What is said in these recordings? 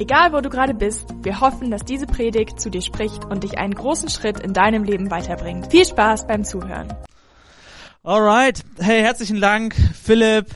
Egal wo du gerade bist, wir hoffen, dass diese Predigt zu dir spricht und dich einen großen Schritt in deinem Leben weiterbringt. Viel Spaß beim Zuhören. Alright, hey, herzlichen Dank, Philipp.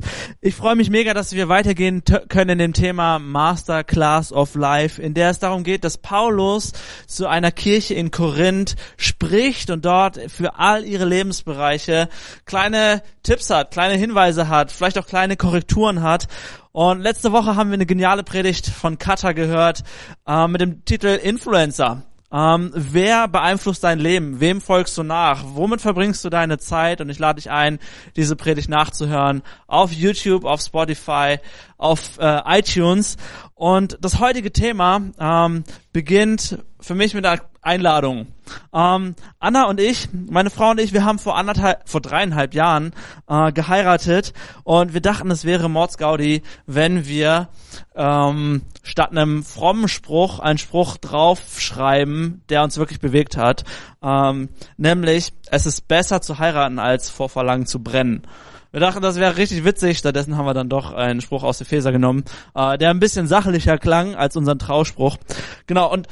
Ich freue mich mega, dass wir weitergehen können in dem Thema Masterclass of Life, in der es darum geht, dass Paulus zu einer Kirche in Korinth spricht und dort für all ihre Lebensbereiche kleine Tipps hat, kleine Hinweise hat, vielleicht auch kleine Korrekturen hat. Und letzte Woche haben wir eine geniale Predigt von Kata gehört äh, mit dem Titel Influencer. Ähm, wer beeinflusst dein Leben? Wem folgst du nach? Womit verbringst du deine Zeit? Und ich lade dich ein, diese Predigt nachzuhören auf YouTube, auf Spotify, auf äh, iTunes. Und das heutige Thema ähm, beginnt für mich mit einer Einladung. Ähm, Anna und ich, meine Frau und ich, wir haben vor anderthalb, vor dreieinhalb Jahren äh, geheiratet und wir dachten, es wäre Mordsgaudi, wenn wir ähm, statt einem frommen Spruch einen Spruch draufschreiben, der uns wirklich bewegt hat, ähm, nämlich es ist besser zu heiraten als vor Verlangen zu brennen. Wir dachten, das wäre richtig witzig. Stattdessen haben wir dann doch einen Spruch aus der Feser genommen, äh, der ein bisschen sachlicher klang als unseren Trauspruch. Genau, und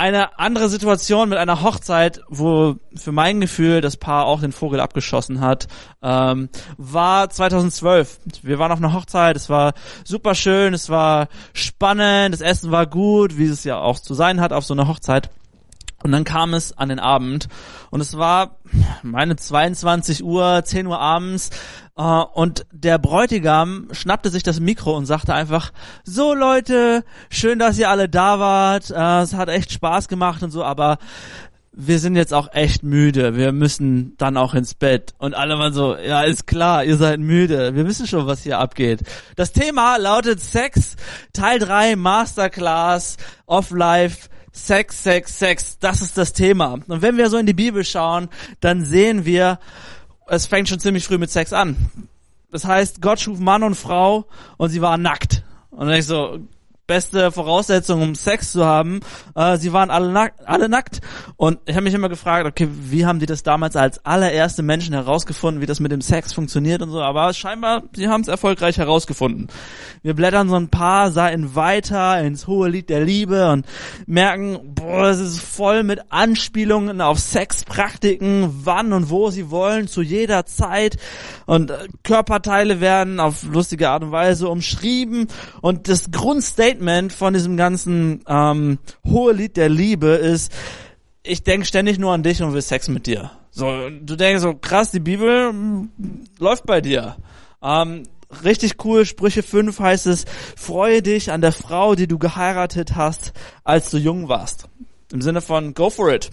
eine andere Situation mit einer Hochzeit, wo für mein Gefühl das Paar auch den Vogel abgeschossen hat, ähm, war 2012. Wir waren auf einer Hochzeit, es war super schön, es war spannend, das Essen war gut, wie es ja auch zu sein hat auf so einer Hochzeit. Und dann kam es an den Abend. Und es war meine 22 Uhr, 10 Uhr abends. Äh, und der Bräutigam schnappte sich das Mikro und sagte einfach, so Leute, schön, dass ihr alle da wart, äh, es hat echt Spaß gemacht und so, aber wir sind jetzt auch echt müde, wir müssen dann auch ins Bett. Und alle waren so, ja, ist klar, ihr seid müde, wir wissen schon, was hier abgeht. Das Thema lautet Sex, Teil 3, Masterclass of Life, Sex, Sex, Sex, das ist das Thema. Und wenn wir so in die Bibel schauen, dann sehen wir, es fängt schon ziemlich früh mit Sex an. Das heißt, Gott schuf Mann und Frau und sie waren nackt. Und dann ich so, beste Voraussetzung, um Sex zu haben. Äh, sie waren alle, nack alle nackt. Und ich habe mich immer gefragt, okay, wie haben die das damals als allererste Menschen herausgefunden, wie das mit dem Sex funktioniert und so. Aber scheinbar, sie haben es erfolgreich herausgefunden. Wir blättern so ein paar Seiten weiter ins hohe Lied der Liebe und merken, boah, es ist voll mit Anspielungen auf Sexpraktiken, wann und wo sie wollen, zu jeder Zeit. Und äh, Körperteile werden auf lustige Art und Weise umschrieben. Und das Grundstatement Statement von diesem ganzen ähm, hohe Lied der Liebe ist, ich denke ständig nur an dich und will Sex mit dir. So, du denkst so, krass, die Bibel mh, läuft bei dir. Ähm, richtig cool, Sprüche 5 heißt es, freue dich an der Frau, die du geheiratet hast, als du jung warst. Im Sinne von, go for it.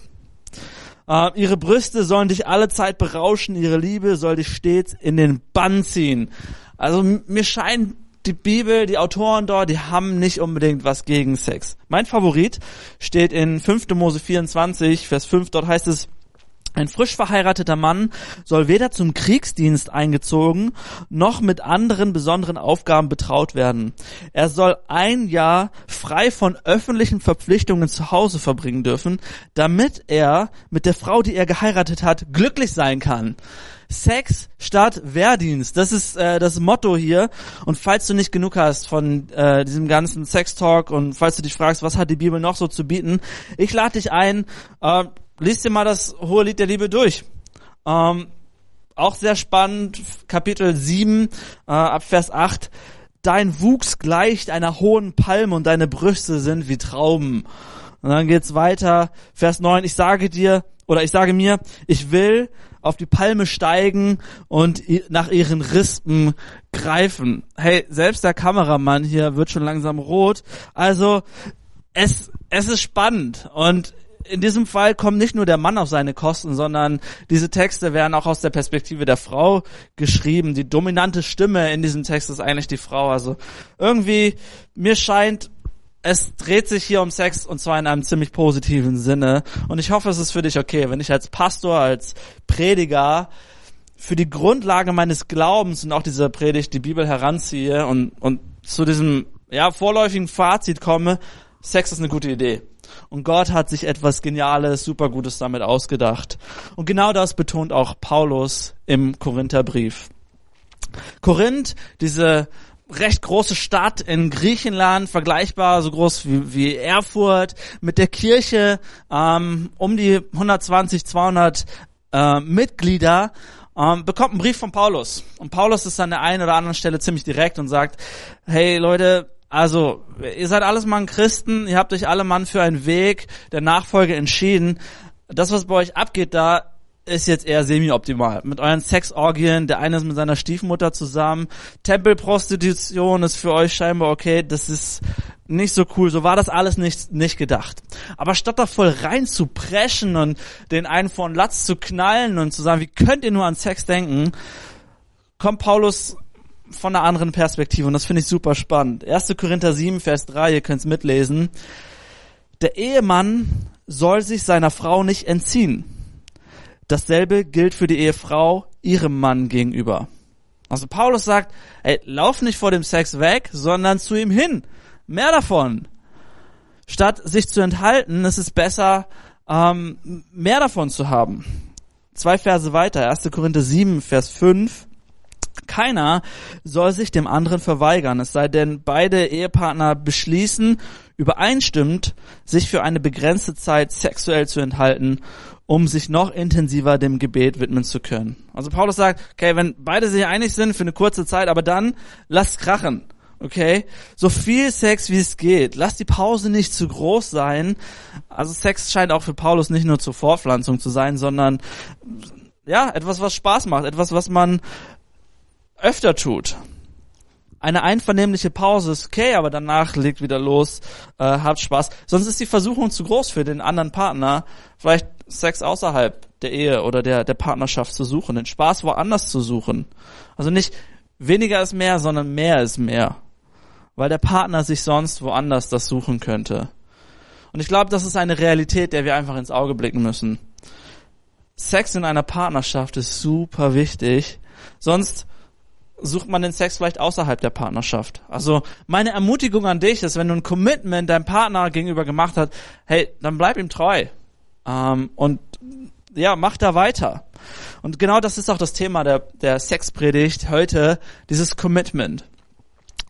Uh, ihre Brüste sollen dich alle Zeit berauschen, ihre Liebe soll dich stets in den Bann ziehen. Also mir scheint die Bibel, die Autoren dort, die haben nicht unbedingt was gegen Sex. Mein Favorit steht in 5. Mose 24, Vers 5, dort heißt es, ein frisch verheirateter Mann soll weder zum Kriegsdienst eingezogen noch mit anderen besonderen Aufgaben betraut werden. Er soll ein Jahr frei von öffentlichen Verpflichtungen zu Hause verbringen dürfen, damit er mit der Frau, die er geheiratet hat, glücklich sein kann. Sex statt Wehrdienst. Das ist äh, das Motto hier. Und falls du nicht genug hast von äh, diesem ganzen Sex-Talk und falls du dich fragst, was hat die Bibel noch so zu bieten, ich lade dich ein, äh, lies dir mal das Hohe Lied der Liebe durch. Ähm, auch sehr spannend, Kapitel 7, äh, ab Vers 8. Dein Wuchs gleicht einer hohen Palme und deine Brüste sind wie Trauben. Und dann geht's weiter, Vers 9, ich sage dir, oder ich sage mir, ich will auf die Palme steigen und nach ihren Rispen greifen. Hey, selbst der Kameramann hier wird schon langsam rot. Also, es, es ist spannend und in diesem Fall kommt nicht nur der Mann auf seine Kosten, sondern diese Texte werden auch aus der Perspektive der Frau geschrieben. Die dominante Stimme in diesem Text ist eigentlich die Frau. Also irgendwie, mir scheint, es dreht sich hier um Sex und zwar in einem ziemlich positiven Sinne. Und ich hoffe, es ist für dich okay, wenn ich als Pastor, als Prediger für die Grundlage meines Glaubens und auch dieser Predigt die Bibel heranziehe und, und zu diesem ja, vorläufigen Fazit komme, Sex ist eine gute Idee. Und Gott hat sich etwas Geniales, super Gutes damit ausgedacht. Und genau das betont auch Paulus im Korintherbrief. Korinth, diese recht große Stadt in Griechenland, vergleichbar so groß wie, wie Erfurt, mit der Kirche ähm, um die 120, 200 äh, Mitglieder, ähm, bekommt einen Brief von Paulus. Und Paulus ist an der einen oder anderen Stelle ziemlich direkt und sagt, hey Leute, also, ihr seid alles Mann Christen, ihr habt euch alle Mann für einen Weg der Nachfolge entschieden. Das, was bei euch abgeht, da ist jetzt eher semi-optimal. Mit euren Sexorgien, der eine ist mit seiner Stiefmutter zusammen. Tempelprostitution ist für euch scheinbar okay. Das ist nicht so cool. So war das alles nicht, nicht gedacht. Aber statt da voll rein zu preschen und den einen von Latz zu knallen und zu sagen, wie könnt ihr nur an Sex denken, kommt Paulus von einer anderen Perspektive und das finde ich super spannend. 1. Korinther 7, Vers 3, ihr könnt es mitlesen. Der Ehemann soll sich seiner Frau nicht entziehen. Dasselbe gilt für die Ehefrau ihrem Mann gegenüber. Also Paulus sagt, ey, lauf nicht vor dem Sex weg, sondern zu ihm hin. Mehr davon. Statt sich zu enthalten, ist es besser, ähm, mehr davon zu haben. Zwei Verse weiter, 1. Korinther 7, Vers 5. Keiner soll sich dem anderen verweigern, es sei denn, beide Ehepartner beschließen, übereinstimmend, sich für eine begrenzte Zeit sexuell zu enthalten, um sich noch intensiver dem Gebet widmen zu können. Also Paulus sagt, okay, wenn beide sich einig sind für eine kurze Zeit, aber dann lasst krachen. Okay, so viel Sex wie es geht. Lass die Pause nicht zu groß sein. Also Sex scheint auch für Paulus nicht nur zur Vorpflanzung zu sein, sondern ja, etwas, was Spaß macht, etwas, was man öfter tut. Eine einvernehmliche Pause ist okay, aber danach legt wieder los, äh, habt Spaß. Sonst ist die Versuchung zu groß für den anderen Partner, vielleicht Sex außerhalb der Ehe oder der, der Partnerschaft zu suchen, den Spaß woanders zu suchen. Also nicht weniger ist mehr, sondern mehr ist mehr. Weil der Partner sich sonst woanders das suchen könnte. Und ich glaube, das ist eine Realität, der wir einfach ins Auge blicken müssen. Sex in einer Partnerschaft ist super wichtig. Sonst sucht man den Sex vielleicht außerhalb der Partnerschaft. Also meine Ermutigung an dich ist, wenn du ein Commitment deinem Partner gegenüber gemacht hast, hey, dann bleib ihm treu. Ähm, und ja, mach da weiter. Und genau das ist auch das Thema der, der Sexpredigt heute, dieses Commitment.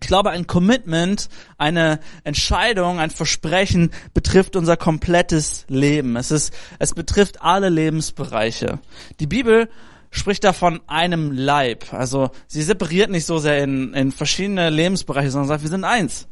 Ich glaube, ein Commitment, eine Entscheidung, ein Versprechen betrifft unser komplettes Leben. Es ist, es betrifft alle Lebensbereiche. Die Bibel spricht da von einem Leib. Also sie separiert nicht so sehr in, in verschiedene Lebensbereiche, sondern sagt, wir sind eins.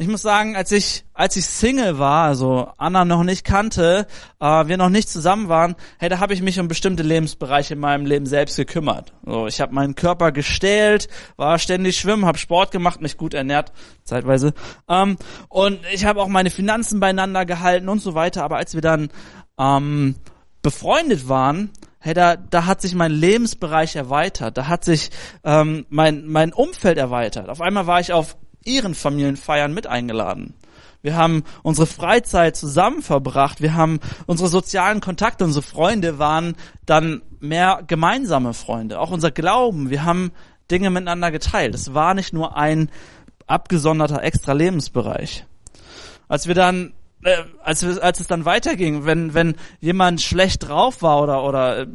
Ich muss sagen, als ich als ich Single war, also Anna noch nicht kannte, äh, wir noch nicht zusammen waren, hey, da habe ich mich um bestimmte Lebensbereiche in meinem Leben selbst gekümmert. So, ich habe meinen Körper gestählt, war ständig schwimmen, habe Sport gemacht, mich gut ernährt, zeitweise, ähm, und ich habe auch meine Finanzen beieinander gehalten und so weiter. Aber als wir dann ähm, befreundet waren, hey, da, da hat sich mein Lebensbereich erweitert, da hat sich ähm, mein, mein Umfeld erweitert. Auf einmal war ich auf ihren Familienfeiern mit eingeladen. Wir haben unsere Freizeit zusammen verbracht. Wir haben unsere sozialen Kontakte, unsere Freunde waren dann mehr gemeinsame Freunde. Auch unser Glauben. Wir haben Dinge miteinander geteilt. Es war nicht nur ein abgesonderter extra Lebensbereich. Als wir dann äh, als, als es dann weiterging, wenn, wenn jemand schlecht drauf war oder, oder, äh,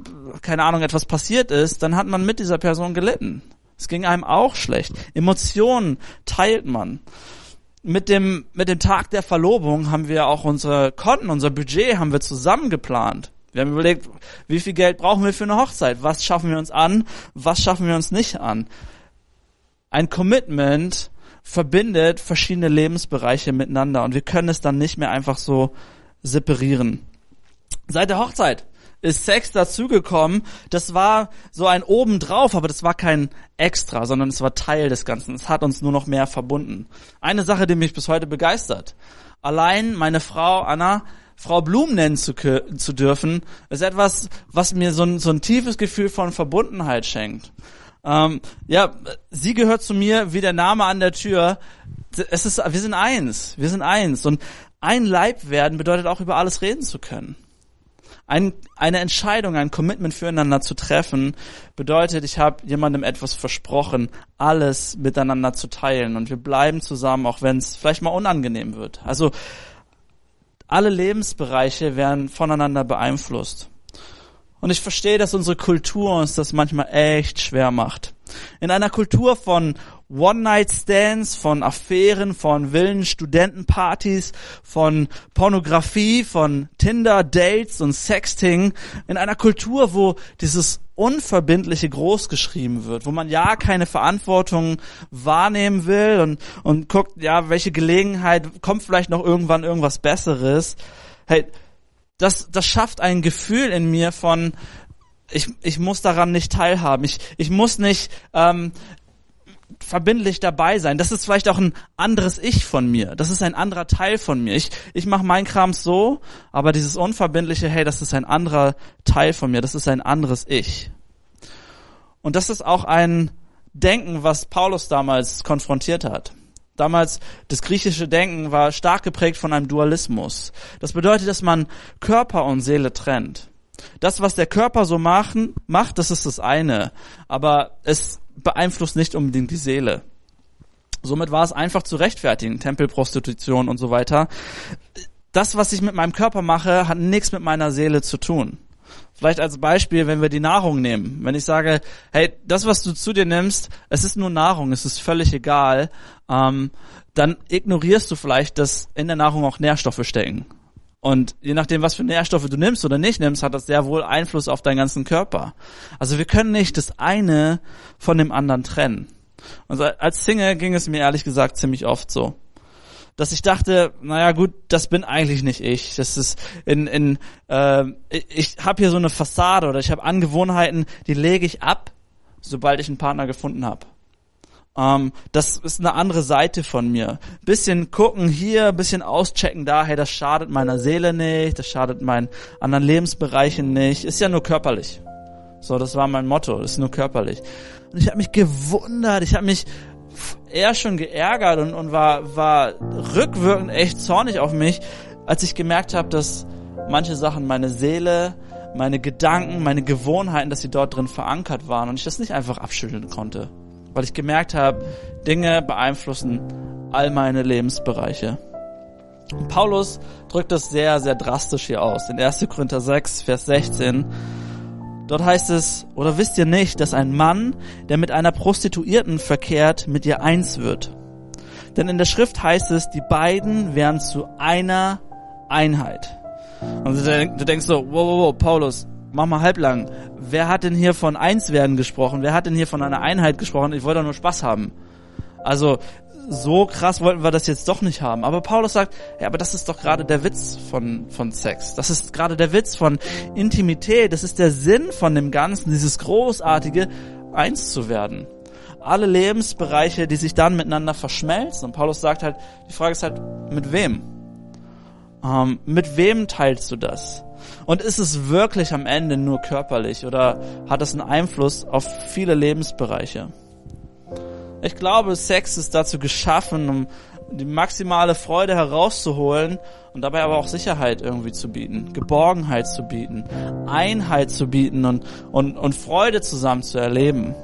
keine Ahnung, etwas passiert ist, dann hat man mit dieser Person gelitten. Es ging einem auch schlecht. Emotionen teilt man. Mit dem, mit dem Tag der Verlobung haben wir auch unsere Konten, unser Budget haben wir zusammen geplant. Wir haben überlegt, wie viel Geld brauchen wir für eine Hochzeit? Was schaffen wir uns an? Was schaffen wir uns nicht an? Ein Commitment verbindet verschiedene Lebensbereiche miteinander und wir können es dann nicht mehr einfach so separieren. Seit der Hochzeit ist Sex dazugekommen. Das war so ein obendrauf, aber das war kein Extra, sondern es war Teil des Ganzen. Es hat uns nur noch mehr verbunden. Eine Sache, die mich bis heute begeistert. Allein meine Frau Anna Frau Blum nennen zu, zu dürfen, ist etwas, was mir so ein, so ein tiefes Gefühl von Verbundenheit schenkt. Ähm, ja, sie gehört zu mir wie der Name an der Tür. Es ist, wir sind eins, wir sind eins. Und ein Leib werden bedeutet auch über alles reden zu können. Ein, eine Entscheidung, ein Commitment füreinander zu treffen, bedeutet, ich habe jemandem etwas versprochen, alles miteinander zu teilen und wir bleiben zusammen, auch wenn es vielleicht mal unangenehm wird. Also alle Lebensbereiche werden voneinander beeinflusst. Und ich verstehe, dass unsere Kultur uns das manchmal echt schwer macht. In einer Kultur von One-Night-Stands, von Affären, von wilden Studentenpartys, von Pornografie, von Tinder-Dates und Sexting, in einer Kultur, wo dieses Unverbindliche groß geschrieben wird, wo man ja keine Verantwortung wahrnehmen will und, und guckt, ja, welche Gelegenheit, kommt vielleicht noch irgendwann irgendwas Besseres. Hey, das, das schafft ein Gefühl in mir von, ich, ich muss daran nicht teilhaben. Ich, ich muss nicht ähm, verbindlich dabei sein. Das ist vielleicht auch ein anderes Ich von mir. Das ist ein anderer Teil von mir. Ich, ich mache meinen Kram so, aber dieses Unverbindliche, hey, das ist ein anderer Teil von mir. Das ist ein anderes Ich. Und das ist auch ein Denken, was Paulus damals konfrontiert hat. Damals, das griechische Denken war stark geprägt von einem Dualismus. Das bedeutet, dass man Körper und Seele trennt. Das, was der Körper so machen, macht, das ist das eine. Aber es beeinflusst nicht unbedingt die Seele. Somit war es einfach zu rechtfertigen, Tempelprostitution und so weiter. Das, was ich mit meinem Körper mache, hat nichts mit meiner Seele zu tun. Vielleicht als Beispiel, wenn wir die Nahrung nehmen. Wenn ich sage, hey, das, was du zu dir nimmst, es ist nur Nahrung, es ist völlig egal, ähm, dann ignorierst du vielleicht, dass in der Nahrung auch Nährstoffe stecken. Und je nachdem, was für Nährstoffe du nimmst oder nicht nimmst, hat das sehr wohl Einfluss auf deinen ganzen Körper. Also wir können nicht das eine von dem anderen trennen. Und als Single ging es mir ehrlich gesagt ziemlich oft so dass ich dachte, naja gut, das bin eigentlich nicht ich. Das ist in, in äh, ich habe hier so eine Fassade oder ich habe Angewohnheiten, die lege ich ab, sobald ich einen Partner gefunden habe. Ähm, das ist eine andere Seite von mir. Bisschen gucken hier, bisschen auschecken da, hey, das schadet meiner Seele nicht, das schadet meinen anderen Lebensbereichen nicht. Ist ja nur körperlich. So, das war mein Motto, ist nur körperlich. Und ich habe mich gewundert, ich habe mich eher schon geärgert und, und war, war rückwirkend echt zornig auf mich, als ich gemerkt habe, dass manche Sachen meine Seele, meine Gedanken, meine Gewohnheiten, dass sie dort drin verankert waren und ich das nicht einfach abschütteln konnte. Weil ich gemerkt habe, Dinge beeinflussen all meine Lebensbereiche. Und Paulus drückt das sehr, sehr drastisch hier aus. In 1. Korinther 6, Vers 16 Dort heißt es, oder wisst ihr nicht, dass ein Mann, der mit einer Prostituierten verkehrt, mit ihr eins wird? Denn in der Schrift heißt es, die beiden werden zu einer Einheit. Und du denkst so, wow, wow, wow, Paulus, mach mal halblang. Wer hat denn hier von eins werden gesprochen? Wer hat denn hier von einer Einheit gesprochen? Ich wollte doch nur Spaß haben. Also, so krass wollten wir das jetzt doch nicht haben. Aber Paulus sagt, ja, aber das ist doch gerade der Witz von, von Sex. Das ist gerade der Witz von Intimität. Das ist der Sinn von dem Ganzen, dieses großartige, eins zu werden. Alle Lebensbereiche, die sich dann miteinander verschmelzen. Und Paulus sagt halt, die Frage ist halt, mit wem? Ähm, mit wem teilst du das? Und ist es wirklich am Ende nur körperlich oder hat es einen Einfluss auf viele Lebensbereiche? Ich glaube, Sex ist dazu geschaffen, um die maximale Freude herauszuholen und dabei aber auch Sicherheit irgendwie zu bieten, Geborgenheit zu bieten, Einheit zu bieten und, und, und Freude zusammen zu erleben.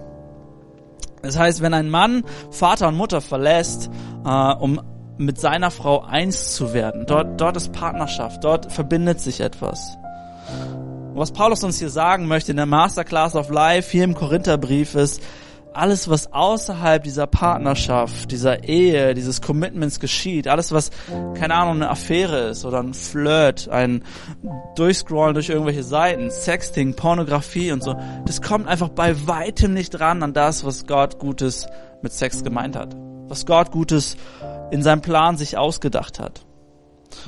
Das heißt, wenn ein Mann Vater und Mutter verlässt, äh, um mit seiner Frau eins zu werden, dort, dort ist Partnerschaft, dort verbindet sich etwas. Und was Paulus uns hier sagen möchte in der Masterclass of Life hier im Korintherbrief ist, alles, was außerhalb dieser Partnerschaft, dieser Ehe, dieses Commitments geschieht, alles, was, keine Ahnung, eine Affäre ist oder ein Flirt, ein Durchscrollen durch irgendwelche Seiten, Sexting, Pornografie und so, das kommt einfach bei weitem nicht ran an das, was Gott Gutes mit Sex gemeint hat. Was Gott Gutes in seinem Plan sich ausgedacht hat.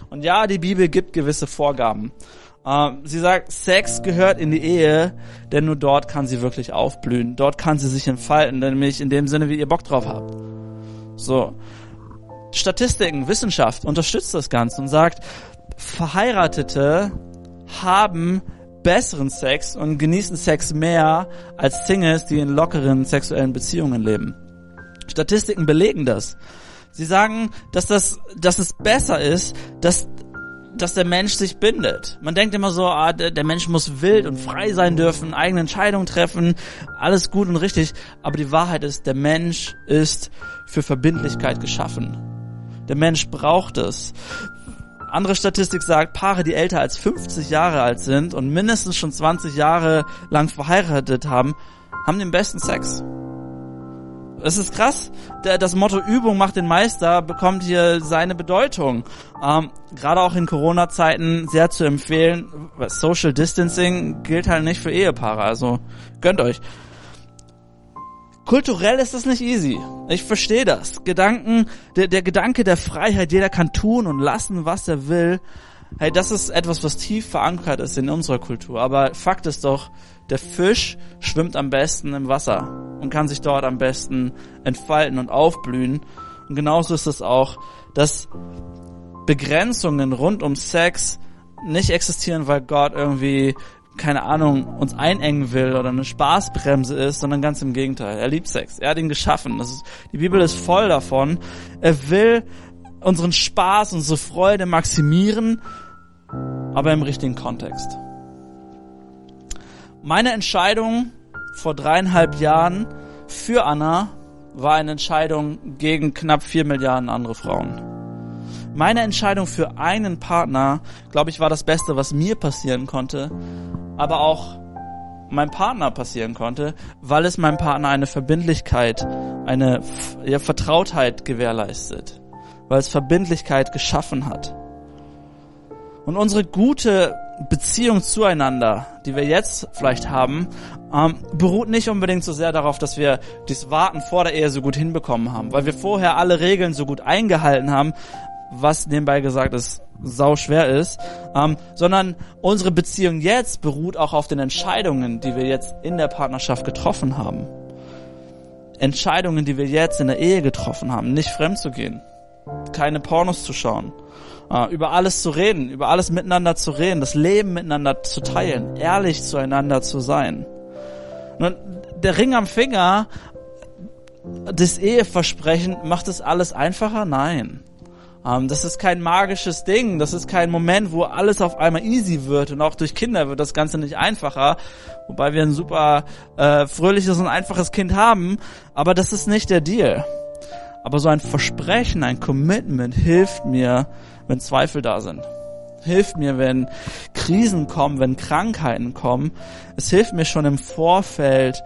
Und ja, die Bibel gibt gewisse Vorgaben. Ähm, sie sagt, Sex gehört in die Ehe, denn nur dort kann sie wirklich aufblühen. Dort kann sie sich entfalten, nämlich in dem Sinne, wie ihr Bock drauf habt. So. Statistiken, Wissenschaft unterstützt das Ganze und sagt, Verheiratete haben besseren Sex und genießen Sex mehr als Singles, die in lockeren sexuellen Beziehungen leben. Statistiken belegen das. Sie sagen, dass das, dass es besser ist, dass dass der Mensch sich bindet. Man denkt immer so, ah, der, Mensch muss wild und frei sein dürfen, eigene Entscheidungen treffen, alles gut und richtig. Aber die Wahrheit ist, der Mensch ist für Verbindlichkeit geschaffen. Der Mensch braucht es. Andere Statistik sagt, Paare, die älter als 50 Jahre alt sind und mindestens schon 20 Jahre lang verheiratet haben, haben den besten Sex. Es ist krass. Das Motto Übung macht den Meister bekommt hier seine Bedeutung. Ähm, Gerade auch in Corona-Zeiten sehr zu empfehlen. Social Distancing gilt halt nicht für Ehepaare, also gönnt euch. Kulturell ist das nicht easy. Ich verstehe das. Gedanken, der, der Gedanke der Freiheit, jeder kann tun und lassen, was er will. Hey, das ist etwas, was tief verankert ist in unserer Kultur. Aber Fakt ist doch, der Fisch schwimmt am besten im Wasser und kann sich dort am besten entfalten und aufblühen. Und genauso ist es auch, dass Begrenzungen rund um Sex nicht existieren, weil Gott irgendwie, keine Ahnung, uns einengen will oder eine Spaßbremse ist, sondern ganz im Gegenteil. Er liebt Sex. Er hat ihn geschaffen. Ist, die Bibel ist voll davon. Er will unseren Spaß, unsere Freude maximieren, aber im richtigen Kontext. Meine Entscheidung vor dreieinhalb Jahren für Anna war eine Entscheidung gegen knapp vier Milliarden andere Frauen. Meine Entscheidung für einen Partner, glaube ich, war das Beste, was mir passieren konnte, aber auch meinem Partner passieren konnte, weil es meinem Partner eine Verbindlichkeit, eine ja, Vertrautheit gewährleistet, weil es Verbindlichkeit geschaffen hat. Und unsere gute Beziehung zueinander, die wir jetzt vielleicht haben, ähm, beruht nicht unbedingt so sehr darauf, dass wir das Warten vor der Ehe so gut hinbekommen haben, weil wir vorher alle Regeln so gut eingehalten haben, was nebenbei gesagt ist, sau schwer ist, ähm, sondern unsere Beziehung jetzt beruht auch auf den Entscheidungen, die wir jetzt in der Partnerschaft getroffen haben. Entscheidungen, die wir jetzt in der Ehe getroffen haben, nicht fremd zu gehen, keine Pornos zu schauen, über alles zu reden, über alles miteinander zu reden, das Leben miteinander zu teilen, ehrlich zueinander zu sein. Nun, der Ring am Finger, das Eheversprechen, macht es alles einfacher? Nein. Ähm, das ist kein magisches Ding, das ist kein Moment, wo alles auf einmal easy wird und auch durch Kinder wird das Ganze nicht einfacher, wobei wir ein super äh, fröhliches und einfaches Kind haben, aber das ist nicht der Deal. Aber so ein Versprechen, ein Commitment hilft mir, wenn Zweifel da sind. Hilft mir, wenn Krisen kommen, wenn Krankheiten kommen. Es hilft mir schon im Vorfeld,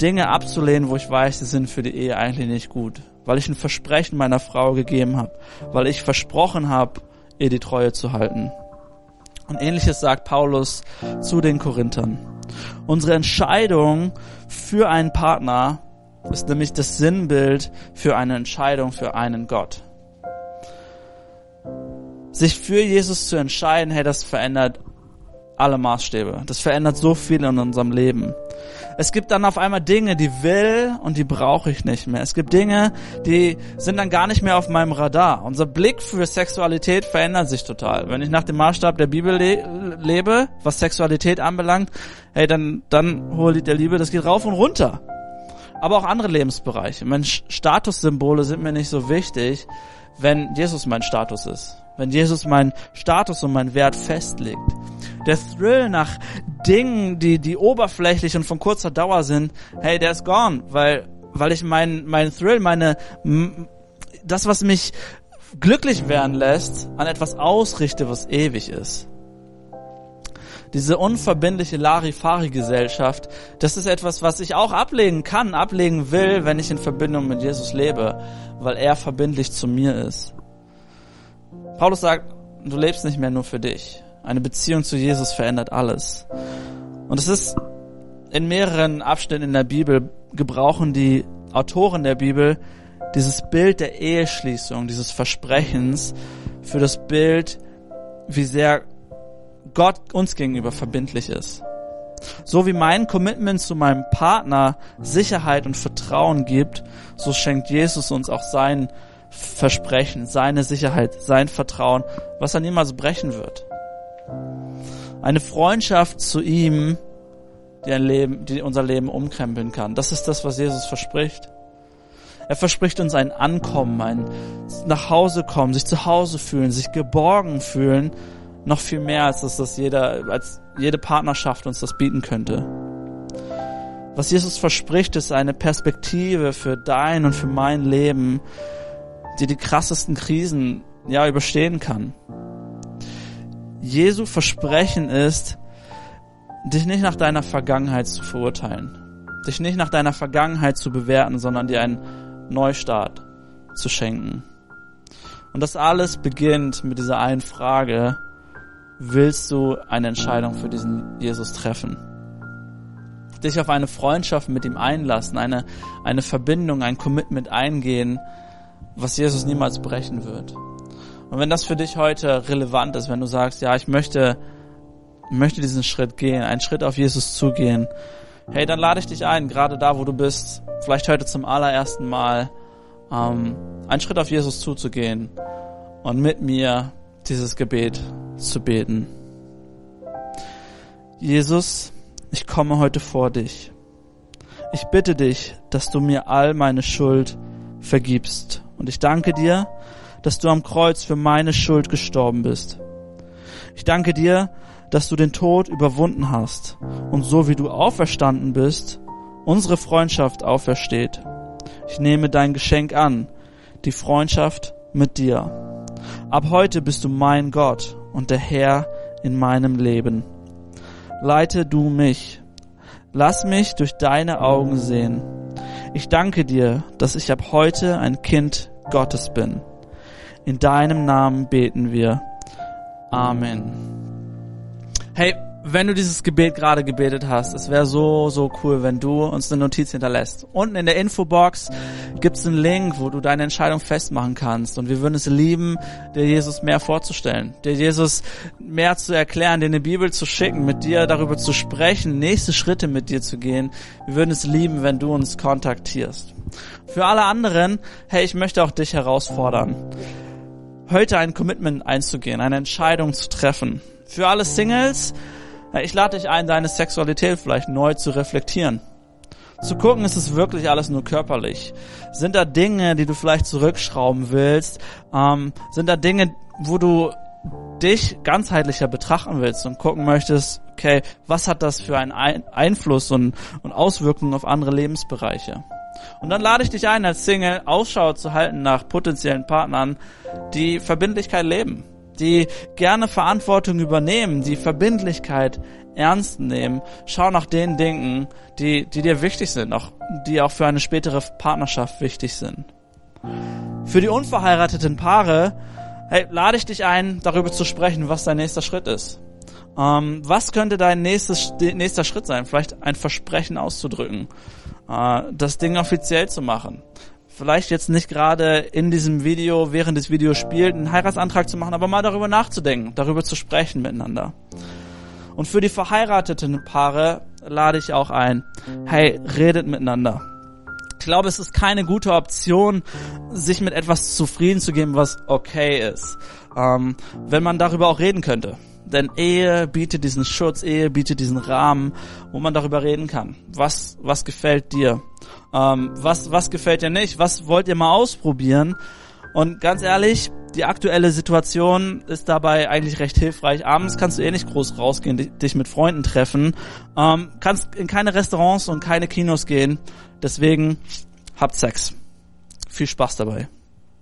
Dinge abzulehnen, wo ich weiß, sie sind für die Ehe eigentlich nicht gut. Weil ich ein Versprechen meiner Frau gegeben habe. Weil ich versprochen habe, ihr die Treue zu halten. Und ähnliches sagt Paulus zu den Korinthern. Unsere Entscheidung für einen Partner ist nämlich das Sinnbild für eine Entscheidung für einen Gott sich für Jesus zu entscheiden, hey, das verändert alle Maßstäbe. Das verändert so viel in unserem Leben. Es gibt dann auf einmal Dinge, die will und die brauche ich nicht mehr. Es gibt Dinge, die sind dann gar nicht mehr auf meinem Radar. Unser Blick für Sexualität verändert sich total. Wenn ich nach dem Maßstab der Bibel le lebe, was Sexualität anbelangt, hey, dann, dann Lied der Liebe, das geht rauf und runter. Aber auch andere Lebensbereiche. Meine Statussymbole sind mir nicht so wichtig, wenn Jesus mein Status ist wenn Jesus meinen Status und meinen Wert festlegt. Der Thrill nach Dingen, die, die oberflächlich und von kurzer Dauer sind, hey, der ist gone, weil, weil ich meinen mein Thrill, meine, das, was mich glücklich werden lässt, an etwas ausrichte, was ewig ist. Diese unverbindliche Larifari-Gesellschaft, das ist etwas, was ich auch ablegen kann, ablegen will, wenn ich in Verbindung mit Jesus lebe, weil er verbindlich zu mir ist. Paulus sagt, du lebst nicht mehr nur für dich. Eine Beziehung zu Jesus verändert alles. Und es ist in mehreren Abschnitten in der Bibel gebrauchen die Autoren der Bibel dieses Bild der Eheschließung, dieses Versprechens für das Bild, wie sehr Gott uns gegenüber verbindlich ist. So wie mein Commitment zu meinem Partner Sicherheit und Vertrauen gibt, so schenkt Jesus uns auch sein Versprechen, seine Sicherheit, sein Vertrauen, was er niemals brechen wird. Eine Freundschaft zu ihm, die, ein Leben, die unser Leben umkrempeln kann. Das ist das, was Jesus verspricht. Er verspricht uns ein Ankommen, ein nach Hause kommen, sich zu Hause fühlen, sich geborgen fühlen, noch viel mehr als das, das jeder, als jede Partnerschaft uns das bieten könnte. Was Jesus verspricht, ist eine Perspektive für dein und für mein Leben, die die krassesten Krisen ja überstehen kann. Jesu Versprechen ist, dich nicht nach deiner Vergangenheit zu verurteilen, dich nicht nach deiner Vergangenheit zu bewerten, sondern dir einen Neustart zu schenken. Und das alles beginnt mit dieser einen Frage, willst du eine Entscheidung für diesen Jesus treffen? Dich auf eine Freundschaft mit ihm einlassen, eine, eine Verbindung, ein Commitment eingehen, was Jesus niemals brechen wird. Und wenn das für dich heute relevant ist, wenn du sagst, ja, ich möchte, möchte diesen Schritt gehen, einen Schritt auf Jesus zugehen, hey, dann lade ich dich ein, gerade da, wo du bist, vielleicht heute zum allerersten Mal, ähm, einen Schritt auf Jesus zuzugehen und mit mir dieses Gebet zu beten. Jesus, ich komme heute vor dich. Ich bitte dich, dass du mir all meine Schuld vergibst. Und ich danke dir, dass du am Kreuz für meine Schuld gestorben bist. Ich danke dir, dass du den Tod überwunden hast und so wie du auferstanden bist, unsere Freundschaft aufersteht. Ich nehme dein Geschenk an, die Freundschaft mit dir. Ab heute bist du mein Gott und der Herr in meinem Leben. Leite du mich. Lass mich durch deine Augen sehen. Ich danke dir, dass ich ab heute ein Kind Gottes bin. In deinem Namen beten wir. Amen. Hey, wenn du dieses Gebet gerade gebetet hast, es wäre so, so cool, wenn du uns eine Notiz hinterlässt. Unten in der Infobox gibt's einen Link, wo du deine Entscheidung festmachen kannst. Und wir würden es lieben, dir Jesus mehr vorzustellen, dir Jesus mehr zu erklären, dir eine Bibel zu schicken, mit dir darüber zu sprechen, nächste Schritte mit dir zu gehen. Wir würden es lieben, wenn du uns kontaktierst. Für alle anderen, hey, ich möchte auch dich herausfordern, heute ein Commitment einzugehen, eine Entscheidung zu treffen. Für alle Singles, ich lade dich ein, deine Sexualität vielleicht neu zu reflektieren. Zu gucken, ist es wirklich alles nur körperlich? Sind da Dinge, die du vielleicht zurückschrauben willst? Ähm, sind da Dinge, wo du dich ganzheitlicher betrachten willst und gucken möchtest, okay, was hat das für einen Einfluss und, und Auswirkungen auf andere Lebensbereiche? Und dann lade ich dich ein, als Single Ausschau zu halten nach potenziellen Partnern, die Verbindlichkeit leben, die gerne Verantwortung übernehmen, die Verbindlichkeit ernst nehmen. Schau nach den Dingen, die, die dir wichtig sind, auch, die auch für eine spätere Partnerschaft wichtig sind. Für die unverheirateten Paare, hey, lade ich dich ein, darüber zu sprechen, was dein nächster Schritt ist. Ähm, was könnte dein nächstes, nächster Schritt sein? Vielleicht ein Versprechen auszudrücken, äh, das Ding offiziell zu machen vielleicht jetzt nicht gerade in diesem Video, während des Videos spielt, einen Heiratsantrag zu machen, aber mal darüber nachzudenken, darüber zu sprechen miteinander. Und für die verheirateten Paare lade ich auch ein, hey, redet miteinander. Ich glaube, es ist keine gute Option, sich mit etwas zufrieden zu geben, was okay ist, ähm, wenn man darüber auch reden könnte. Denn Ehe bietet diesen Schutz, Ehe bietet diesen Rahmen, wo man darüber reden kann. Was, was gefällt dir? Ähm, was, was gefällt dir nicht? Was wollt ihr mal ausprobieren? Und ganz ehrlich, die aktuelle Situation ist dabei eigentlich recht hilfreich. Abends kannst du eh nicht groß rausgehen, dich mit Freunden treffen, ähm, kannst in keine Restaurants und keine Kinos gehen. Deswegen habt Sex. Viel Spaß dabei.